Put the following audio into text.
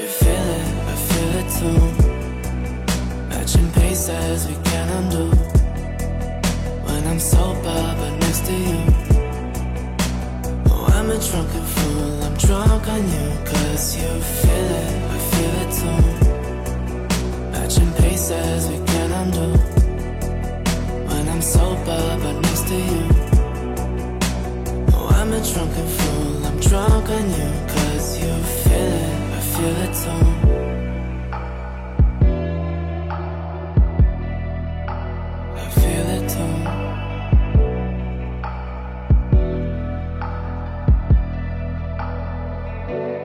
You feel it, I feel it too. Matching paces we can undo. When I'm sober, but next to you. Oh, I'm a drunken fool, I'm drunk on you. Cause you feel it, I feel it too. Matching paces we can undo. When I'm sober, but next to you. Oh, I'm a drunken fool, I'm drunk on you sur le.